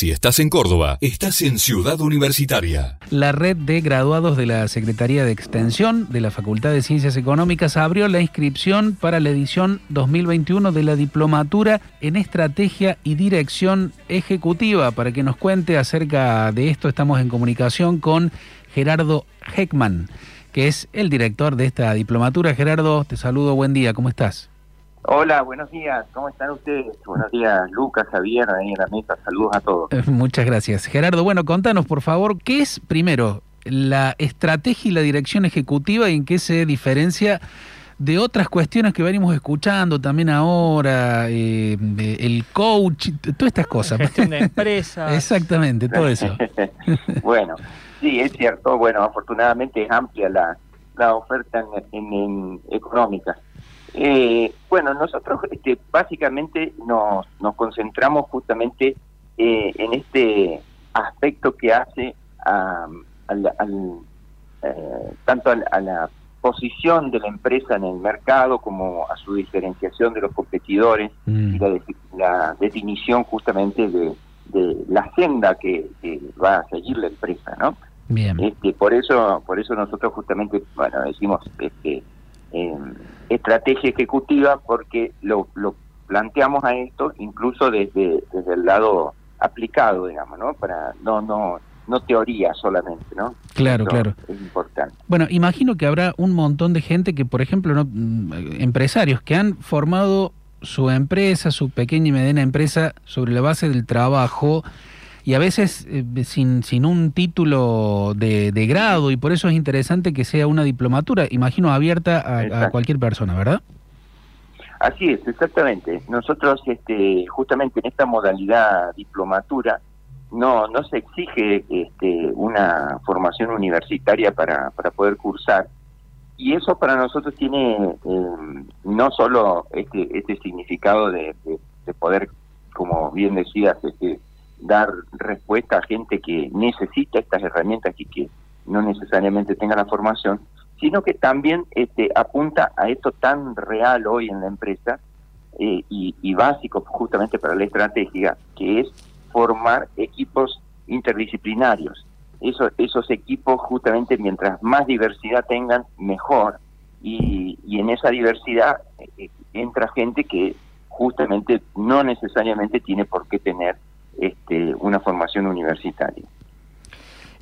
Si estás en Córdoba, estás en Ciudad Universitaria. La red de graduados de la Secretaría de Extensión de la Facultad de Ciencias Económicas abrió la inscripción para la edición 2021 de la Diplomatura en Estrategia y Dirección Ejecutiva. Para que nos cuente acerca de esto, estamos en comunicación con Gerardo Heckman, que es el director de esta diplomatura. Gerardo, te saludo, buen día, ¿cómo estás? Hola, buenos días. ¿Cómo están ustedes? Buenos días, Lucas, Javier, ahí en la mesa. Saludos a todos. Eh, muchas gracias. Gerardo, bueno, contanos, por favor, ¿qué es primero la estrategia y la dirección ejecutiva y en qué se diferencia de otras cuestiones que venimos escuchando también ahora, eh, el coach, todas estas cosas? Gestión de empresa. Exactamente, todo eso. bueno, sí, es cierto. Bueno, afortunadamente es amplia la, la oferta en económica. Eh, bueno, nosotros este, básicamente nos, nos concentramos justamente eh, en este aspecto que hace al, eh, tanto a, la posición de la empresa en el mercado como a su diferenciación de los competidores y mm. la, definición justamente de, la senda que, va a seguir la empresa, ¿no? Bien. Este, por eso, por eso nosotros justamente, bueno, decimos, este, eh, estrategia ejecutiva porque lo, lo planteamos a esto incluso desde, desde el lado aplicado, digamos, ¿no? Para no no no teoría solamente, ¿no? Claro, claro. Es importante. Bueno, imagino que habrá un montón de gente que, por ejemplo, ¿no? Mm, empresarios que han formado su empresa, su pequeña y mediana empresa sobre la base del trabajo y a veces eh, sin, sin un título de, de, grado y por eso es interesante que sea una diplomatura, imagino abierta a, cualquier persona, ¿verdad? Así es, exactamente. Nosotros este, justamente en esta modalidad diplomatura no no se exige este, una formación universitaria para, para poder cursar y eso para nosotros tiene eh, no solo este, este significado de, de, poder, como bien decías, este, dar respuesta a gente que necesita estas herramientas y que no necesariamente tenga la formación, sino que también este, apunta a esto tan real hoy en la empresa eh, y, básico justamente para la estrategia, que es formar equipos interdisciplinarios. Eso, esos equipos justamente mientras más diversidad tengan, mejor. Y, en esa diversidad eh, entra gente que justamente no necesariamente tiene por qué tener este, una formación universitaria.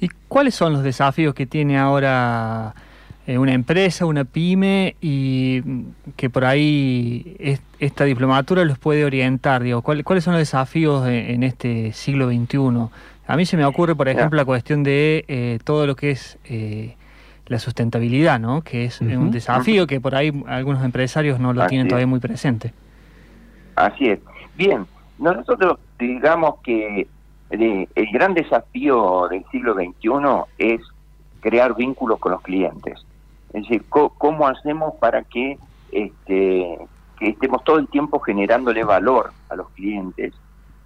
¿Y cuáles son los desafíos que tiene ahora eh, una empresa, una pyme y que por ahí esta diplomatura los puede orientar? Digo, ¿Cuáles son los desafíos en, este siglo XXI? A mí se me ocurre, por ejemplo, la cuestión de eh, todo lo que es eh, la sustentabilidad, ¿no? que es un desafío que por ahí algunos empresarios no lo tienen todavía muy presente. Así es. Bien, nosotros digamos que el, gran desafío del siglo XXI es crear vínculos con los clientes. Es decir, ¿cómo hacemos para que, este, que estemos todo el tiempo generándole valor a los clientes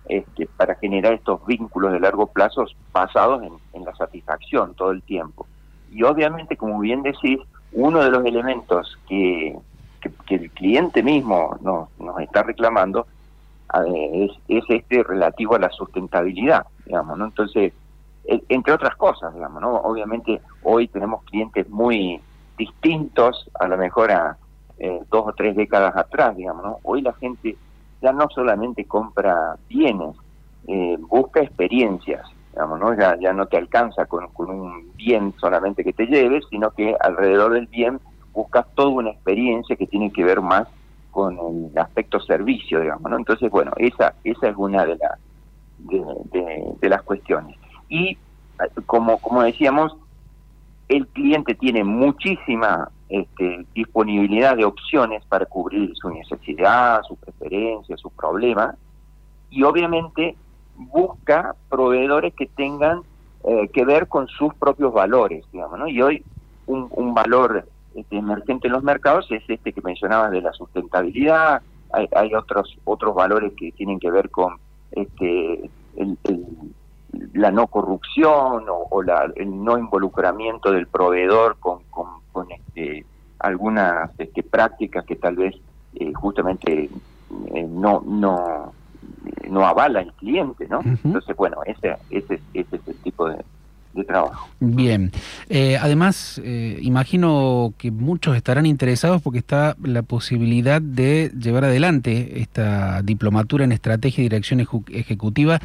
este, para generar estos vínculos de largo plazo basados en, la satisfacción todo el tiempo? Y obviamente, como bien decís, uno de los elementos que, el cliente mismo nos está reclamando es, es este relativo a la sustentabilidad, digamos, ¿no? Entonces, entre otras cosas, digamos, ¿no? Obviamente hoy tenemos clientes muy distintos a lo mejor a eh, dos o tres décadas atrás, digamos, ¿no? Hoy la gente ya no solamente compra bienes, eh, busca experiencias, digamos, ¿no? Ya, ya no te alcanza con, con un bien solamente que te lleves, sino que alrededor del bien buscas toda una experiencia que tiene que ver más con el aspecto servicio, digamos, ¿no? Entonces, bueno, esa esa es una de, las de, las cuestiones. Y como, como decíamos, el cliente tiene muchísima este, disponibilidad de opciones para cubrir su necesidad, su preferencia, su problema, y obviamente busca proveedores que tengan eh, que ver con sus propios valores, digamos, ¿no? Y hoy un, un valor este, emergente en los mercados es este que mencionabas de la sustentabilidad, hay, hay otros otros valores que tienen que ver con este la no corrupción o, la, el no involucramiento del proveedor con, con, este, algunas este, prácticas que tal vez eh, justamente eh, no no no avala el cliente, ¿no? Entonces, bueno, ese, ese, ese es el tipo de, de trabajo. Bien. Eh, además, eh, imagino que muchos estarán interesados porque está la posibilidad de llevar adelante esta diplomatura en estrategia y dirección ejecutiva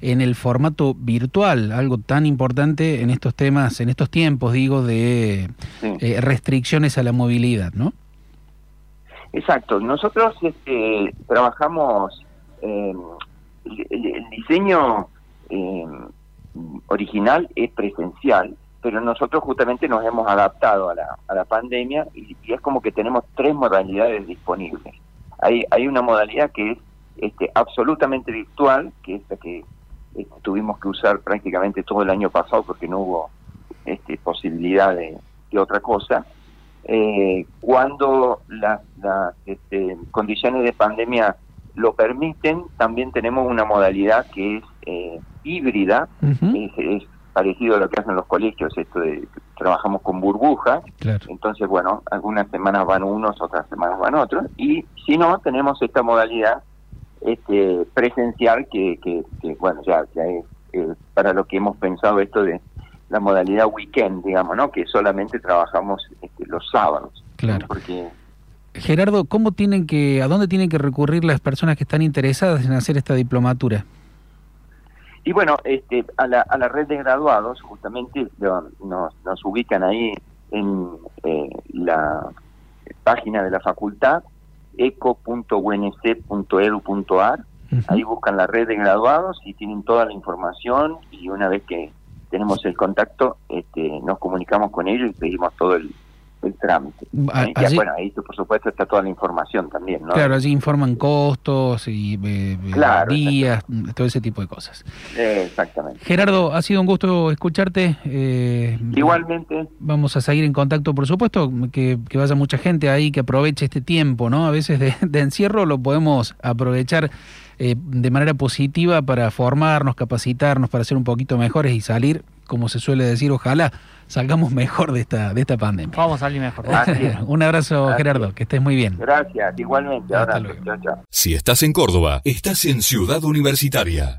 en el formato virtual, algo tan importante en estos temas, en estos tiempos, digo, de Sí. eh, restricciones a la movilidad, ¿no? Exacto. Nosotros este, trabajamos el, el- el diseño eh, original es presencial, pero nosotros justamente nos hemos adaptado a la, a la pandemia y, es como que tenemos tres modalidades disponibles. Hay, hay una modalidad que es este, absolutamente virtual, que es la que este, tuvimos que usar prácticamente todo el año pasado porque no hubo este, posibilidad de, de otra cosa. Eh, cuando las, las este, condiciones de pandemia lo permiten, también tenemos una modalidad que es eh, híbrida, es, es parecido a lo que hacen los colegios, esto de trabajamos con burbujas, Claro. entonces bueno, algunas semanas van unos, otras semanas van otros, y si no, tenemos esta modalidad este, presencial que, que, que, bueno, ya, ya es eh, para lo que hemos pensado esto de la modalidad weekend, digamos, ¿no? Que solamente trabajamos este, los sábados. Claro. Porque Gerardo, ¿cómo tienen que, a dónde tienen que recurrir las personas que están interesadas en hacer esta diplomatura? Y bueno, este, a, la, a la red de graduados, justamente lo- nos, nos ubican ahí en eh, la página de la facultad, eco.unc.edu.ar. Ahí buscan la red de graduados y tienen toda la información y una vez que tenemos el contacto, este, nos comunicamos con ellos y pedimos todo el, el trámite. A- Eh, ya, allí- bueno, ahí por supuesto está toda la información también, ¿no? Claro, allí informan costos y eh, eh, Claro, días, todo ese tipo de cosas. Eh, exactamente. Gerardo, ha sido un gusto escucharte. eh, Igualmente, Vamos a seguir en contacto, por supuesto, que, que vaya mucha gente ahí, que aproveche este tiempo, ¿no? A veces de, de encierro lo podemos aprovechar eh, de manera positiva para formarnos, capacitarnos, para ser un poquito mejores y salir, como se suele decir, ojalá salgamos mejor de esta, de esta pandemia. Vamos a salir mejor. Es. un abrazo, Gerardo, que estés muy bien. gracias, igualmente. Hasta Abrazo. luego. Chao, chao. Si estás en Córdoba, estás en Ciudad Universitaria.